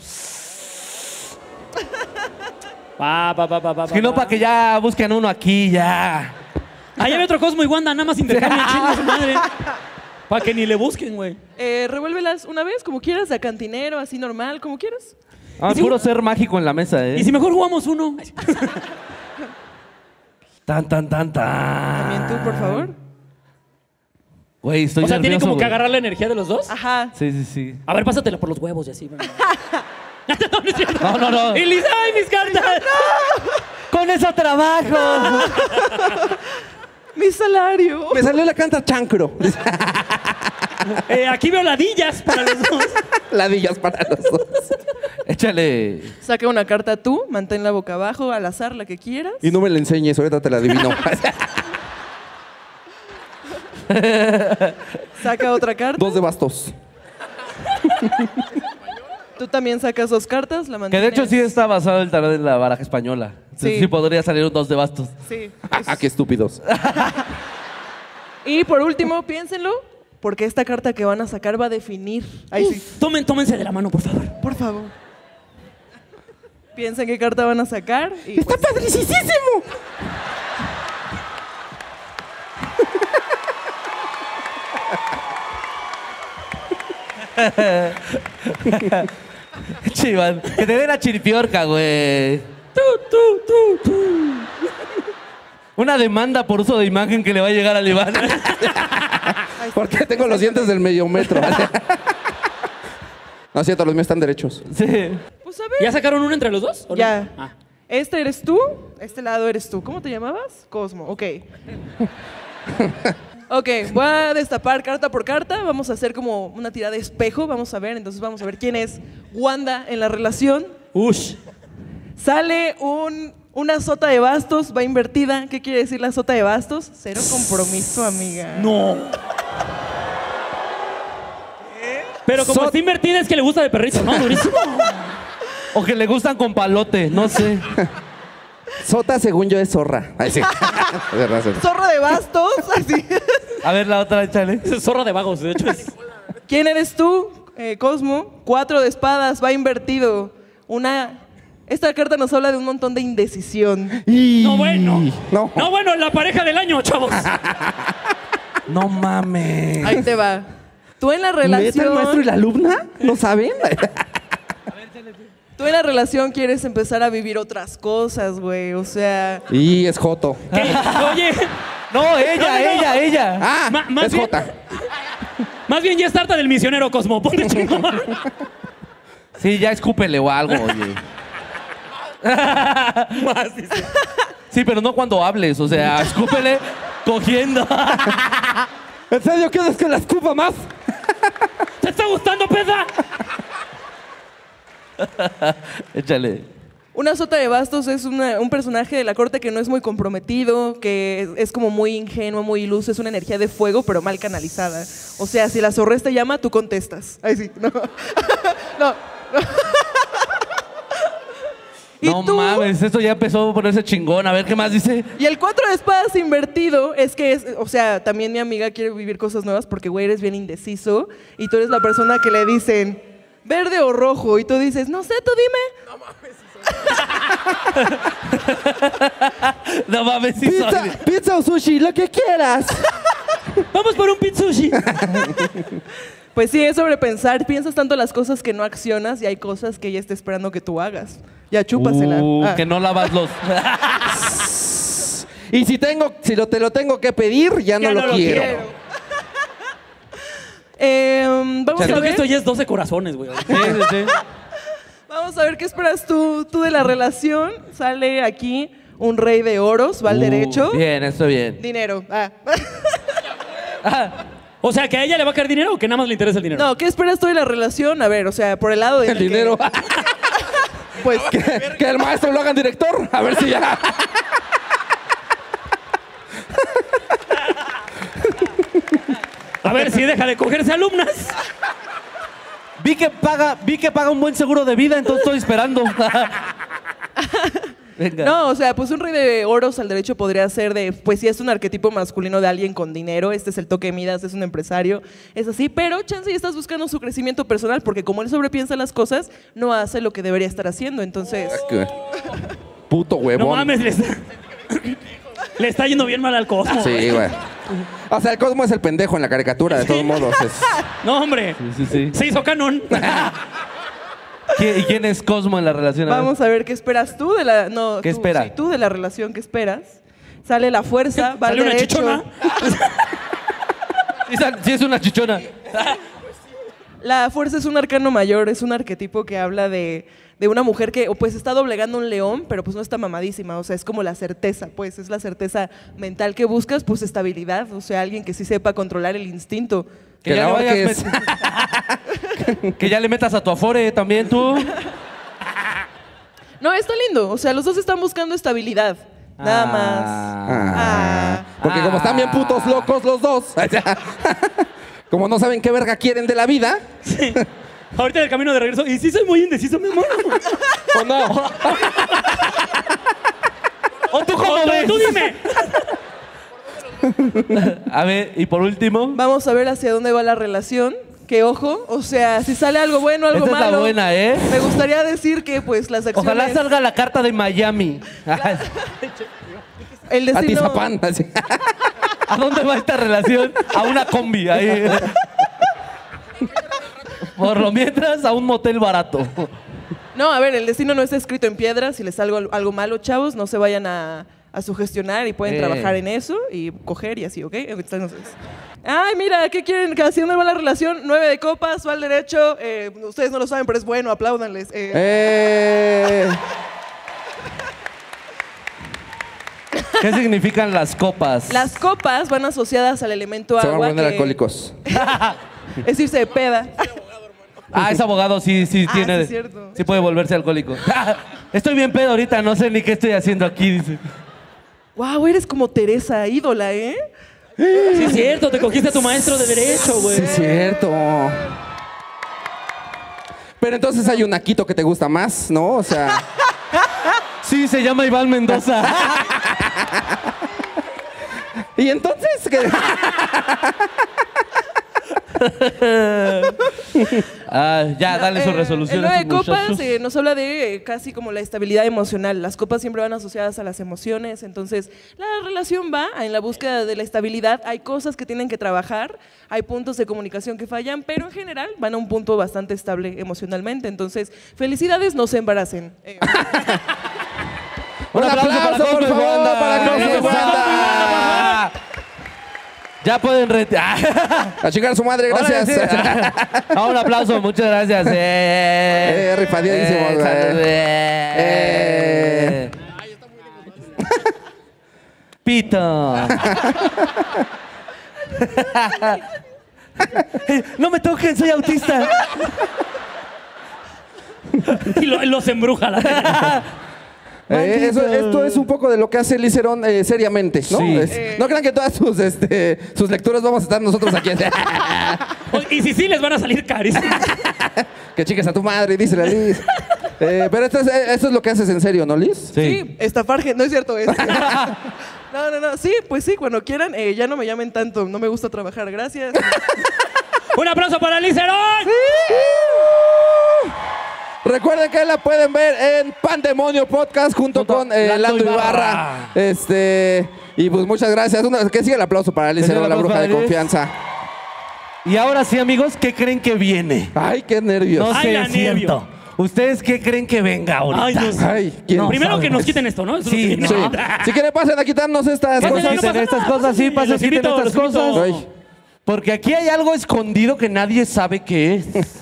Va, va, va, va, va. Si no, para que ya busquen uno aquí, ya. Ahí hay otro Cosmo y Wanda, nada más intercambian chinga su madre. Para que ni le busquen, güey. Eh, revuélvelas una vez, como quieras, de a cantinero, así normal, como quieras. Ah, ¿Y si- puro ser mágico en la mesa, ¿eh? Y si mejor jugamos uno. Tan, tan, tan, tan. También tú, por favor. Güey, estoy o sea, tiene nervioso, como que güey. agarrar la energía de los dos. Ajá. Sí, sí, sí. A ver, pásatela por los huevos y así. bueno. no, no es cierto. No, no, no. Y Lisa, ¡ay, mis cartas! Con eso trabajo. Mi salario. Me salió la canta chancro. Eh, aquí veo ladillas para los dos. Ladillas para los dos. Échale. Saca una carta tú, mantén la boca abajo, al azar, la que quieras. Y no me la enseñes, ahorita te la adivino. Saca otra carta. Dos de bastos. Tú también sacas dos cartas, la Que mantienes. de hecho sí está basado el tarot en la baraja española. Sí. sí podría salir un dos de bastos. Sí. Ah, qué estúpidos. Y por último, piénsenlo, porque esta carta que van a sacar va a definir. Ahí sí. Tomen, tómense de la mano, por favor. Por favor. Piensen qué carta van a sacar. Y ¡Está pues, padricísimo! Chivas. Que te dé la chiripiorca, güey. Tú, tú, tú, tú. Una demanda por uso de imagen que le va a llegar al Iván. Porque tengo los dientes del medio metro. no es cierto, los míos están derechos. sí. pues a ver. ¿Ya sacaron uno entre los dos? o no? Ya. Ah. Este eres tú, este lado eres tú. ¿Cómo te llamabas? Cosmo, ok. ok, voy a destapar carta por carta. Vamos a hacer como una tirada de espejo. Vamos a ver, entonces vamos a ver quién es Wanda en la relación. Ush. Sale un, una sota de bastos, va invertida. ¿Qué quiere decir la sota de bastos? Cero compromiso, amiga. No. Pero como Sot- está invertida es que le gusta de perrito, ¿no? Durísimo. O que le gustan con palote, no sé. Sota, según yo, es zorra. Ay, sí. Es verdad, sí. Zorra de bastos, así. A ver la otra, échale. Es zorro de vagos, de hecho es. ¿Quién eres tú, eh, Cosmo? Cuatro de espadas, va invertido. Una. Esta carta nos habla de un montón de indecisión. Y- No, bueno. No. No, bueno, la pareja del año, chavos. No mames. Ahí te va. Tú en la ¿Neta el maestro y relación. la alumna? ¿No saben? Tú en la relación quieres empezar a vivir otras cosas, güey. O sea. y es Joto. ¿Qué? Oye, No, ella, No, no, no. ella, ella. Ah, Ma- más es bien- Jota. más bien ya es tarta del misionero Cosmo. Ponte chingón. Sí, ya escúpele o algo, oye. Más, dice. Sí, pero no cuando hables, o sea, escúpele cogiendo. ¿En serio quieres que la escupa más? ¿Te está gustando, peda? Échale. Una sota de bastos es una- un personaje de la corte que no es muy comprometido, que es, es como muy ingenuo, muy iluso, es una energía de fuego, pero mal canalizada. O sea, si la zorrés te llama, tú contestas. Ay, sí, no. no. ¿Y No tú? mames, esto ya empezó a ponerse chingón. A ver qué más dice. Y el cuatro de espadas invertido es que es, o sea, también mi amiga quiere vivir cosas nuevas porque, güey, eres bien indeciso y tú eres la persona que le dicen verde o rojo y tú dices, no sé, tú dime. No mames, sí Pizza, soy. pizza o sushi, lo que quieras. Vamos por un pizzushi. Pues sí, es sobrepensar. Piensas tanto las cosas que no accionas y hay cosas que ella está esperando que tú hagas. Ya chúpasela. Uh, Ah. Que no lavas los. Y si tengo, si lo, te lo tengo que pedir, ya no, Ya lo, no lo quiero. quiero. Eh, vamos, a Siento que ver, esto ya es 12 corazones, güey. Sí, sí, sí. vamos a ver qué esperas tú, tú de la relación. Sale aquí un rey de oros, va al Uh, derecho. Bien, esto bien. Dinero. Ah. O sea, que a ella le va a caer dinero o que nada más le interesa el dinero. No, ¿qué esperas tú de la relación? A ver, o sea, por el lado de El dinero. Pues que, que el maestro lo haga en director. A ver si ya. A ver si deja de cogerse alumnas. Vi que paga, vi que paga un buen seguro de vida, entonces estoy esperando. Venga. No, o sea, pues un rey de oros al derecho podría ser de, pues sí es un arquetipo masculino de alguien con dinero, este es el toque Midas, es un empresario, es así, pero chance y estás buscando su crecimiento personal porque como él sobrepiensa las cosas, no hace lo que debería estar haciendo, entonces... Puto huevón. No mames, le está, le está yendo bien mal al cosmos. Sí, güey. O sea, el Cosmo es el pendejo en la caricatura, de todos modos. es- No, hombre. Sí, sí, sí. Se hizo canon. ¿Quién- ¿Y quién es Cosmo en la relación? Vamos a ver qué esperas tú de la... No, ¿Qué tú, espera? sí, tú de la relación, ¿qué esperas? Sale la fuerza, va al Salió una derecho. chichona. Sí, sal- sí es una chichona. La fuerza es un arcano mayor, es un arquetipo que habla de, de una mujer que o, pues está doblegando un león, pero pues no está mamadísima, o sea, es como la certeza, pues es la certeza mental que buscas, pues estabilidad, o sea, alguien que sí sepa controlar el instinto. Que, Que ya la le vayas met- que ya le metas a tu afore también tú. No, está lindo, o sea, los dos están buscando estabilidad, nada más. Ah. Porque como están bien putos locos los dos. como no saben qué verga quieren de la vida. Ahorita en el camino de regreso. Y sí soy muy indeciso, mi amor. ¿O no? ¿O tú cómo ves? Tú dime. A ver, y por último. Vamos a ver hacia dónde va la relación. Que ojo, o sea, si sale algo bueno, algo Esta es malo. la buena, ¿eh? Me gustaría decir que pues las acciones. Ojalá salga la carta de Miami. el A destino. Tizapán. así. ¿A dónde va esta relación? A una combi. Ahí. Por lo mientras, a un motel barato. No, a ver, el destino no está escrito en piedra. Si les salgo al- algo malo, chavos, no se vayan a, a sugestionar y pueden Eh. trabajar en eso y coger y así, ¿ok? Entonces, ay, mira, ¿qué quieren? ¿Hacia dónde va la relación? Nueve de copas, va al derecho. eh, ustedes no lo saben, pero es bueno, apláudanles. eh. Eh, ¿Qué significan las copas? Las copas van asociadas al elemento se van a agua. poner que- alcohólicos. es irse de peda. Ah, es abogado, sí, sí Ah, tiene. sí, es cierto. sí puede volverse alcohólico. Estoy bien pedo ahorita, no sé ni qué estoy haciendo aquí, dice. wow, eres como Teresa, ídola, ¿eh? Sí, es cierto. Te cogiste a tu maestro de derecho, güey. Sí, es cierto. Pero entonces hay un Aquito que te gusta más, ¿no? O sea, Sí, se llama Iván Mendoza. y entonces ¿qué? Ah, ya, dale su Eh, resolución. Sus de copas muchachos. eh, nos habla de eh, casi como la estabilidad emocional. Las copas siempre van asociadas a las emociones, entonces la relación va en la búsqueda de la estabilidad. Hay cosas que tienen que trabajar, hay puntos de comunicación que fallan, pero en general van a un punto bastante estable emocionalmente. Entonces, felicidades, no se embaracen. Eh, Un aplauso, por Cosmo y favor, para. Ya pueden retirar. A chingar a su madre, gracias. Ah, un aplauso, muchas gracias. Eh, Eh, rifadísimo, güey. salud, eh. Pito. no me toquen, soy autista. Y lo- los embruja la Eh, eso- esto es un poco de lo que hace Licerón eh, seriamente, ¿no? Sí. Es- no crean que todas sus, este, sus lecturas vamos a estar nosotros aquí. Y si sí, les van a salir carísimos. que chiques a tu madre, dice la Liz. Eh, pero esto es, eh, esto es lo que haces en serio, ¿no, Liz? Sí, estafar gente, no es cierto. es- no, no, no, sí, pues sí, cuando quieran, eh, ya no me llamen tanto, no me gusta trabajar, gracias. Un aplauso para Licerón. Recuerden que la pueden ver en Pandemonio Podcast junto Junto con eh, Lando Ibarra. Este, y pues muchas gracias. Una, que siga el aplauso para el la bruja de Liz. confianza. Y ahora sí, amigos, ¿qué creen que viene? Ay, qué nervios. No Ay, sé, la nervio. siento. ¿Ustedes qué creen que venga ahorita? Ay, no sé. Ay, ¿quién Primero sabe? que nos quiten esto, ¿no? Eso Sí, no. Si quieren, pasen a quitarnos estas Pasen, cosas. no Quiten estas nada, cosas, sí, pasen, quiten estas cosas. Ay. Porque aquí hay algo escondido que nadie sabe qué es.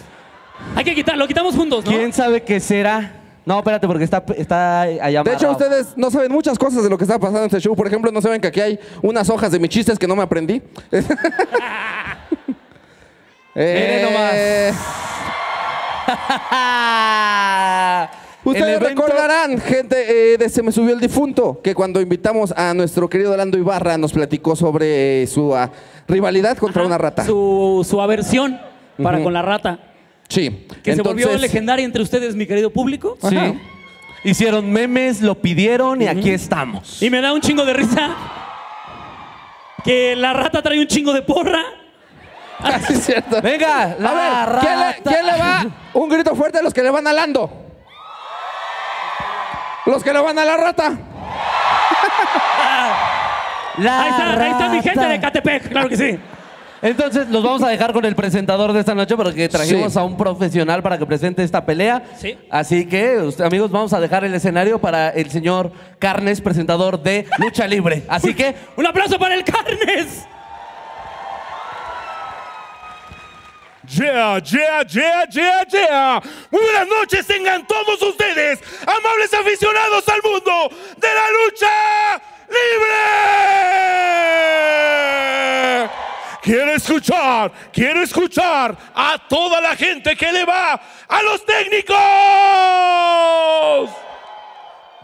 Hay que quitarlo, lo quitamos juntos, ¿no? ¿Quién sabe qué será? No, espérate, porque está, está allá De hecho, ustedes no saben muchas cosas de lo que está pasando en este show. Por ejemplo, no saben que aquí hay unas hojas de mis chistes que no me aprendí. Miren nomás. Eh, El Ustedes evento- recordarán, gente eh, de Se Me Subió el Difunto, que cuando invitamos a nuestro querido Lando Ibarra nos platicó sobre eh, su ah, rivalidad contra una rata. Su, su aversión para Ujú. con la rata. Sí. Que se volvió Entonces, legendaria entre ustedes, mi querido público. Sí. Ajá. Hicieron memes, lo pidieron y aquí estamos. Y me da un chingo de risa que la rata trae un chingo de porra. Ah, sí, es cierto. Venga, la a ver, ¿quién le, rata. quién le va? Un grito fuerte a los que le van a Lando. Los que le van a la rata. La Ahí está, ahí está mi gente rata. de Catepec, claro que sí. Entonces, los vamos a dejar con el presentador de esta noche porque trajimos Sí. a un profesional para que presente esta pelea. Sí. Así que, amigos, vamos a dejar el escenario para el señor Carnes, presentador de Lucha Libre. Así que, Un aplauso para el Carnes. Yeah, yeah, yeah, yeah, yeah. Muy buenas noches tengan todos ustedes, amables aficionados al mundo de la lucha libre. Quiero escuchar, quiero escuchar a toda la gente que le va a los técnicos.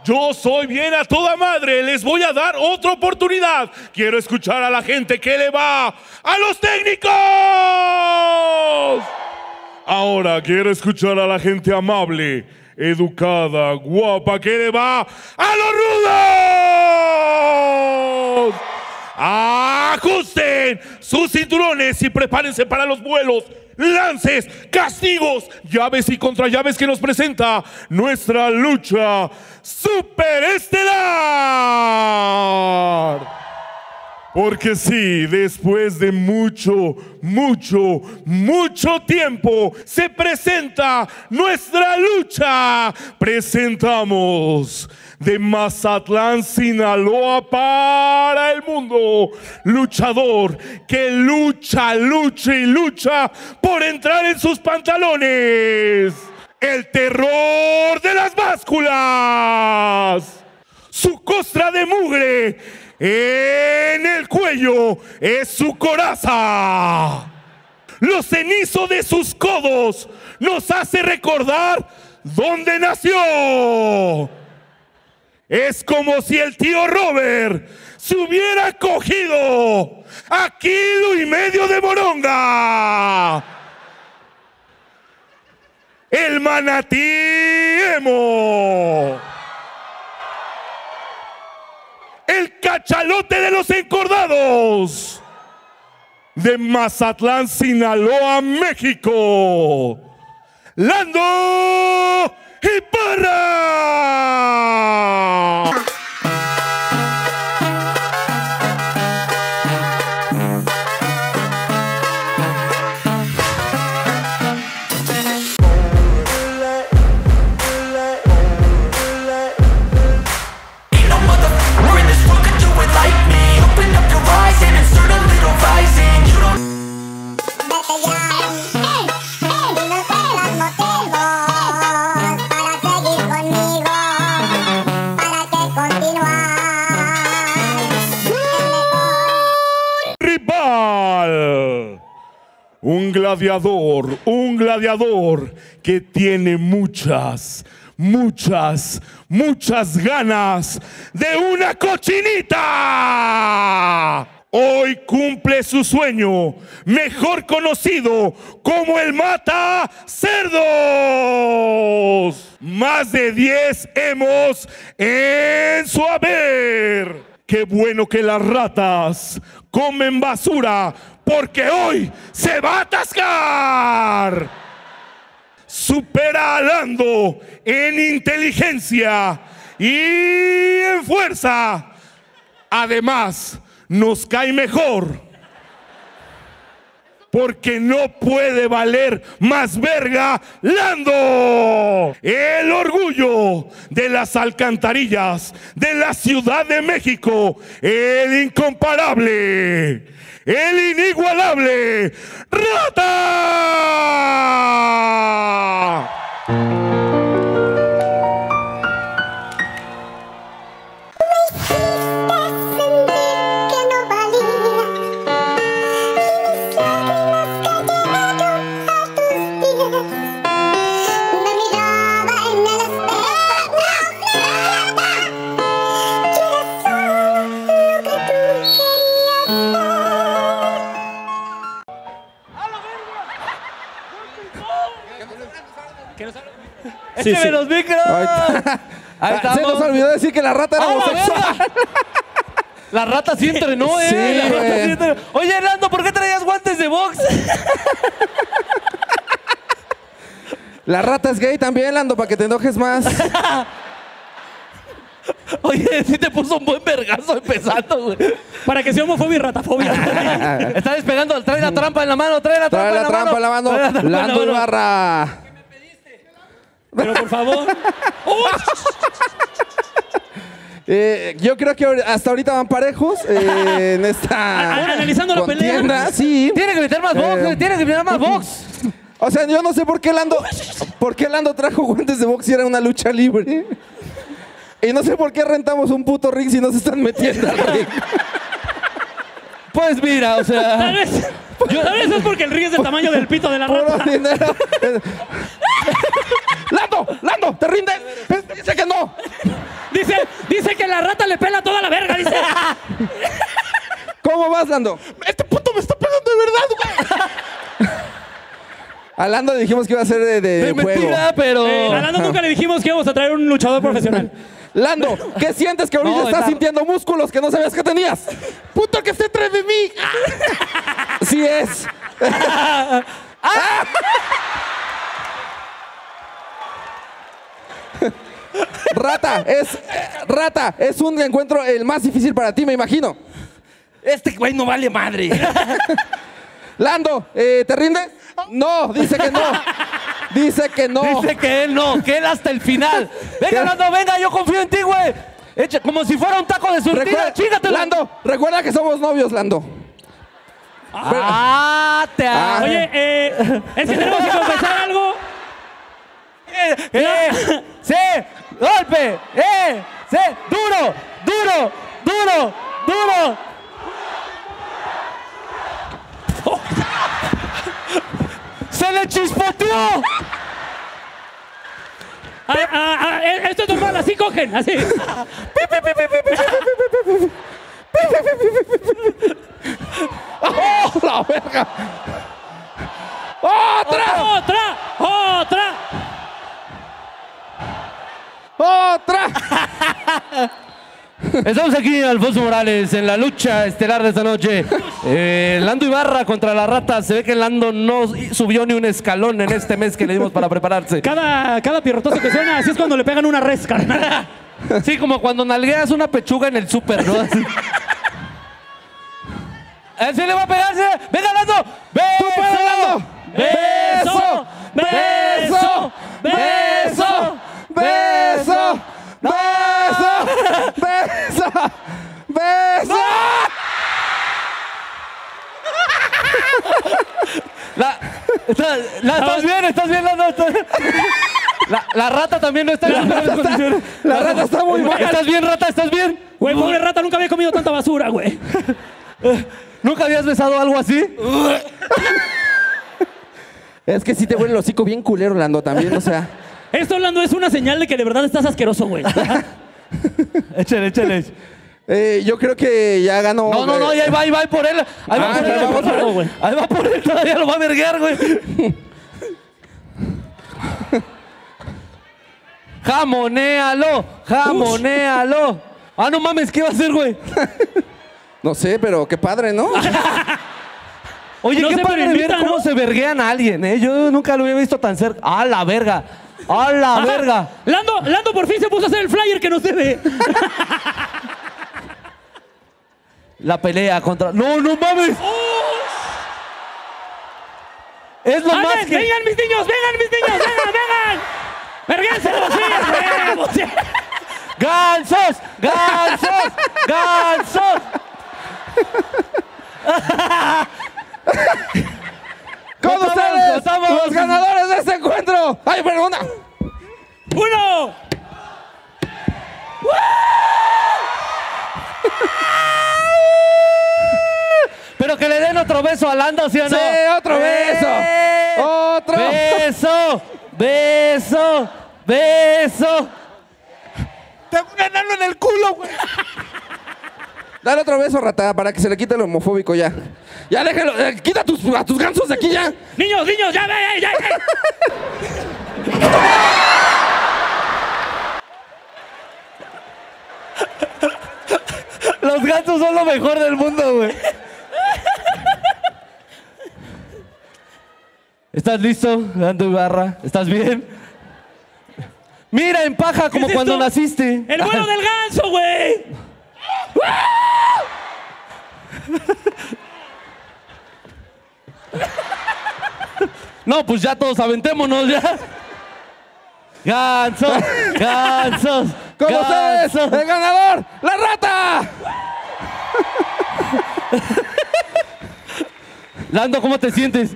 Yo soy bien a toda madre, les voy a dar otra oportunidad. Quiero escuchar a la gente que le va a los técnicos. Ahora quiero escuchar a la gente amable, educada, guapa, que le va a los rudos. Ajusten sus cinturones y prepárense para los vuelos, lances, castigos, llaves y contrallaves que nos presenta nuestra lucha superestelar. Porque sí, después de mucho, mucho, mucho tiempo se presenta nuestra lucha. Presentamos de Mazatlán, Sinaloa para el mundo. Luchador que lucha, lucha y lucha por entrar en sus pantalones. El terror de las básculas su costra de mugre en el cuello es su coraza. Lo cenizo de sus codos nos hace recordar dónde nació. Es como si el tío Robert se hubiera cogido a kilo y medio de moronga. El manatí emo. El cachalote de los encordados. De Mazatlán, Sinaloa, México. Lando y Parra. Un gladiador que tiene muchas, muchas, muchas ganas de una cochinita. Hoy cumple su sueño, mejor conocido como el mata cerdos. Más de 10 hemos en su haber. Qué bueno que las ratas comen basura porque hoy se va a atascar. Supera a Lando en inteligencia y en fuerza. Además, nos cae mejor. Porque no puede valer más verga Lando. El orgullo de las alcantarillas de la Ciudad de México. El incomparable. El inigualable. Rata. ¡Écheme sí. los micros! Ahí Se nos olvidó decir que la rata era ¡Ah, la homosexual. La rata sí entrenó, ¿eh? Sí, La rata sí entrenó. Oye, Lando, ¿por qué traías guantes de box? La rata es gay también, Lando, para que te enojes más. Oye, sí te puso un buen vergazo empezando, güey. Para que sea homofobia y ratafobia. Está despegando, trae la trampa en la mano, trae la trampa en la en la mano. Trae la trampa en la Lando mano. Ibarra. Pero por favor. Eh, yo creo que hasta ahorita van parejos eh, en esta analizando la pelea. Sí. Tiene que meter más box, Eh, tiene que meter más box. O sea, yo no sé por qué Lando, por qué Lando trajo guantes de box si era una lucha libre. Y no sé por qué rentamos un puto ring si no se están metiendo al ring. Pues mira, o Tal sea. vez, tal vez es porque el ring es del tamaño del pito de la rata. dinero. ¡Lando! ¡Lando! ¿Te rindes? Dice que no. Dice, dice que la rata le pela toda la verga. Dice. ¿Cómo vas, Lando? Este puto me está pegando de verdad, güey. A Lando le dijimos que iba a ser de, de De juego. mentira, pero. Eh, a Lando nunca le dijimos que íbamos a traer un luchador profesional. Lando, ¿qué sientes que ahorita No, estás está- sintiendo músculos que no sabías que tenías? ¡Puto que esté detrás de mí! Sí es. Rata, es Rata, es un encuentro el más difícil para ti, me imagino. Este güey no vale madre. Lando, eh, ¿te rindes? No, dice que no. Dice que no. Dice que él no, que él hasta el final. Venga, ¿Qué? Lando, venga, yo confío en ti, güey. Como si fuera un taco de surtida, chingatelo. Lando, recuerda que somos novios, Lando. Ah, te Ah. Oye, eh, es que tenemos que confesar algo. Eh, eh, sí, golpe, eh, sí, duro, duro, duro, duro. Oh. Se le chispoteó. Ah, ah, ah, eh, esto es normal, así cogen, así. ¡Oh, la verga! ¡Otra! ¡Otra! ¡Otra! ¡Otra! Estamos aquí, Alfonso Morales, en la lucha estelar de esta noche. Eh, Lando Ibarra contra la rata. Se ve que Lando no subió ni un escalón en este mes que le dimos para prepararse. Cada, cada pierrotazo que suena, así es cuando le pegan una res, carnal. Sí, como cuando nalgueas una pechuga en el súper, ¿no? Así. Así le va a pegarse. ¡Venga, Lando! ¡Beso! Lando! ¡Beso! ¡Beso! ¡Beso! ¡Beso! ¡Beso! ¡Beso! ¡Beso! La, está- la- ¿Estás bien? ¿Estás bien, La, la rata también no está en sus mejores condiciones. La rata está muy mal. ¿Estás bien, rata? ¿Estás bien? Güey, pobre rata, nunca había comido tanta basura, güey. ¿Nunca habías besado algo así? Es que sí te huele el hocico bien culero, Lando, también, o sea. Esto, Lando, es una señal de que de verdad estás asqueroso, güey. Échale, échale. eh, yo creo que ya ganó. No, no, no, ahí va, ahí va por él. Ahí va Ah, por él. ahí va por por él, él, güey. Ahí va por él, todavía lo va a verguear, güey. Jamonéalo, jamonéalo. Ah, no mames, ¿qué va a hacer, güey? No sé, pero qué padre, ¿no? Oye, No qué padre ver cómo ¿no? se verguean a alguien, ¿eh? Yo nunca lo había visto tan cerca. ¡A la verga! ¡A la Ajá. verga! Lando, Lando por fin se puso a hacer el flyer que nos debe. La pelea contra. ¡No, no mames! Es lo más ¡Anden, que. vengan mis niños, vengan mis niños, vengan, vengan! ¡Vergánselos, sí, huevo, sí! ¡Gansos! ¡Gansos! ¡Gansos! ¡Con ustedes! votamos. ¡Los ganadores de este encuentro! ¡Ay, perdona! ¡Uno! Pero que le den otro beso a Lando, ¿sí o no? ¡Sí, otro beso! ¡Eh! ¡Otro! ¡Beso! ¡Beso! ¡Beso! Te voy a ganarlo en el culo, güey. Dale otro beso, rata, para que se le quite lo homofóbico ya. Ya déjalo, eh, quita tus, a tus gansos de aquí ya. ¡Niños, niños, ya ve, ya, ya! Los gatos son lo mejor del mundo, güey. ¿Estás listo, Lando Ibarra? ¿Estás bien? Mira, empaja como ¿Qué es cuando esto? naciste. ¡El vuelo del ganso, güey! No, pues ya todos aventémonos, ya. Gansos, gansos, ¡Con ustedes, el ganador, la rata! Lando, ¿cómo te sientes?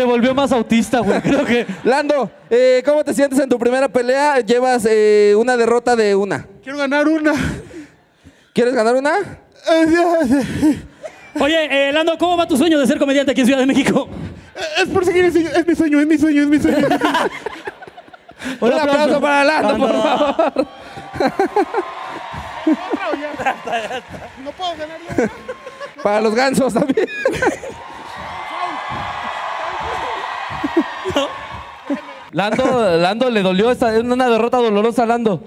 Se volvió más autista, güey. Creo que. Lando, eh, ¿cómo te sientes en tu primera pelea? Llevas eh, una derrota de una. Quiero ganar una. ¿Quieres ganar una? Oye, eh, Lando, ¿cómo va tu sueño de ser comediante aquí en Ciudad de México? Es por seguir, es, es mi sueño, es mi sueño, es mi sueño. Un aplauso para Lando, por favor. No puedo ganar ya. Para los gansos también. Lando, Lando le dolió esta, es una derrota dolorosa a Lando.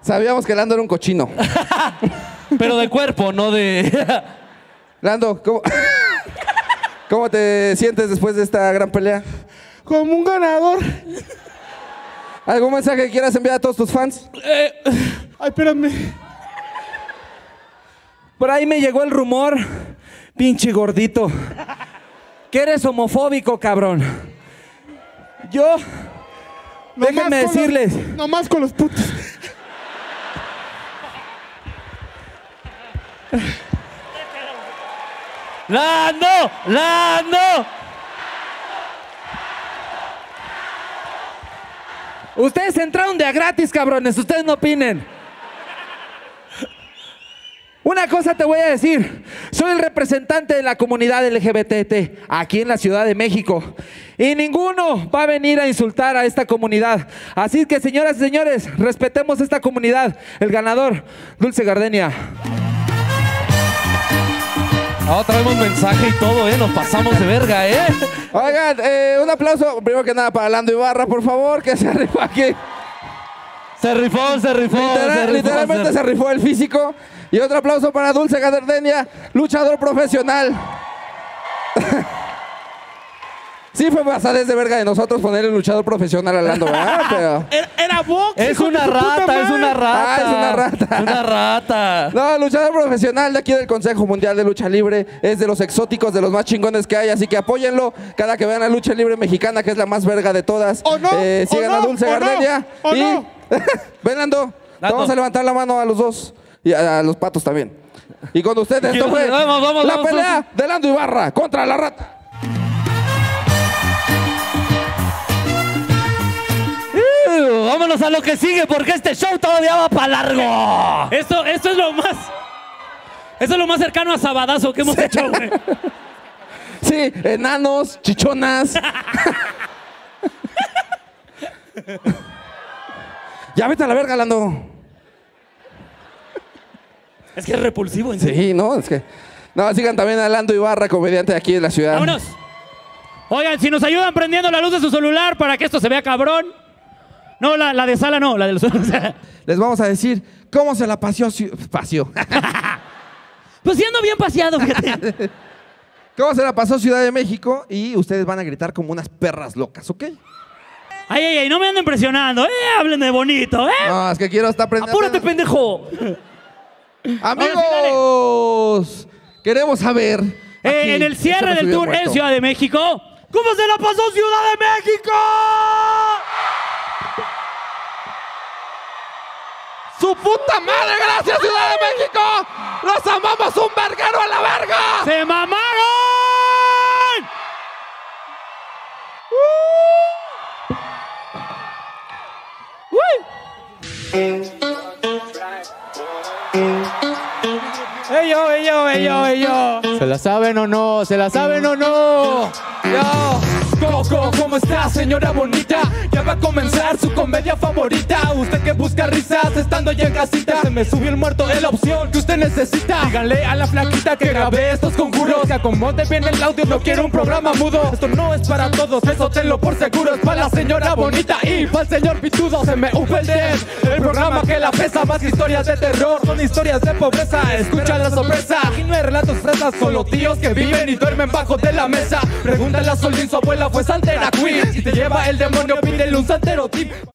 Sabíamos que Lando era un cochino. Pero de cuerpo, no de. Lando, ¿cómo, ¿cómo te sientes después de esta gran pelea? Como un ganador. ¿Algún mensaje que quieras enviar a todos tus fans? Ay, espérame. Por ahí me llegó el rumor, pinche gordito, que eres homofóbico, cabrón. Yo, déjenme con los- decirles, Nomás con los putos. ¡Lando! ¡Lando! ustedes entraron de a gratis, cabrones, ustedes no opinen. Una cosa te voy a decir, soy el representante de la comunidad LGBT aquí en la Ciudad de México y ninguno va a venir a insultar a esta comunidad. Así que señoras y señores, respetemos esta comunidad. El ganador, Dulce Gardenia. Ah, traemos mensaje y todo, ¿eh? Nos pasamos de verga, ¿eh? Oigan, eh, un aplauso, primero que nada, para Lando Ibarra, por favor, que se rifa aquí. Se rifó, se rifó. Literal- se rifó, literalmente se rifó el físico. Y otro aplauso para Dulce Gardenia, luchador profesional. Sí fue pasadez de verga de nosotros poner el luchador profesional a Lando, ¿verdad? Pero... Era, era box. Es una rata, es una rata. Ah, es una rata. Es una rata. No, luchador profesional de aquí del Consejo Mundial de Lucha Libre. Es de los exóticos, de los más chingones que hay. Así que apóyenlo cada que vean la lucha libre mexicana, que es la más verga de todas. ¿O no? Eh, ¿O sigan no? a Dulce ¿O no? Gardenia. ¿O y... no? Ven, Lando. Lando. Vamos a levantar la mano a los dos. Y a, a los patos también. Y con ustedes, esto fue Vamos, vamos, la vamos, pelea de Lando Ibarra contra la rata. Uh, vámonos a lo que sigue porque este show todavía va para largo. Esto, esto es lo más. Eso es lo más cercano a sabadazo que hemos hecho, güey. Sí, enanos, chichonas. ya vete a la verga, Lando. Es que es repulsivo, en serio. Sí, no, es que. No, sigan también a Lando Ibarra, comediante de aquí de la ciudad. Vámonos. Oigan, si nos ayudan prendiendo la luz de su celular para que esto se vea cabrón. No, la, la de sala no, la del Les vamos a decir cómo se la paseó. ci- Paseó. Pues siendo bien paseado, fíjate. ¿Cómo se la pasó Ciudad de México? Y ustedes van a gritar como unas perras locas, ¿ok? Ay, ay, ay, no me anden presionando, ¿eh? Hablen de bonito, ¿eh? No, es que quiero estar aprendiendo. Apúrate, pendejo. Amigos, queremos saber. Eh, en el cierre del tour en. Ciudad de México, ¿cómo se la pasó Ciudad de México? ¡Su puta madre! ¡Gracias, Ciudad de México! ¡Los amamos un verguero a la verga! ¡Se mamaron! ¡Ey ey yo, ey yo! ¿Se la saben o no? ¿Se la saben o no? Yo, Coco, ¿cómo está, señora bonita? Ya va a comenzar su comedia favorita. Usted que busca risas estando ya en casita. Se me subió el muerto, es la opción que usted necesita. Díganle a la flaquita que grabé estos conjuros. Que acomode bien el audio, no quiero un programa mudo. Esto no es para todos, eso tenlo por seguro. Es para la señora bonita y para el señor pitudo. Se me upa el dead. El programa que la pesa más historias de terror. Son historias de pobreza. Escucha la sorpresa. Aquí no hay relatos fresas, solo tíos que viven y duermen bajo de la mesa. Pregúntale a Solín, su abuela fue Santera Queen. Si te lleva el demonio, pídele un santero tip.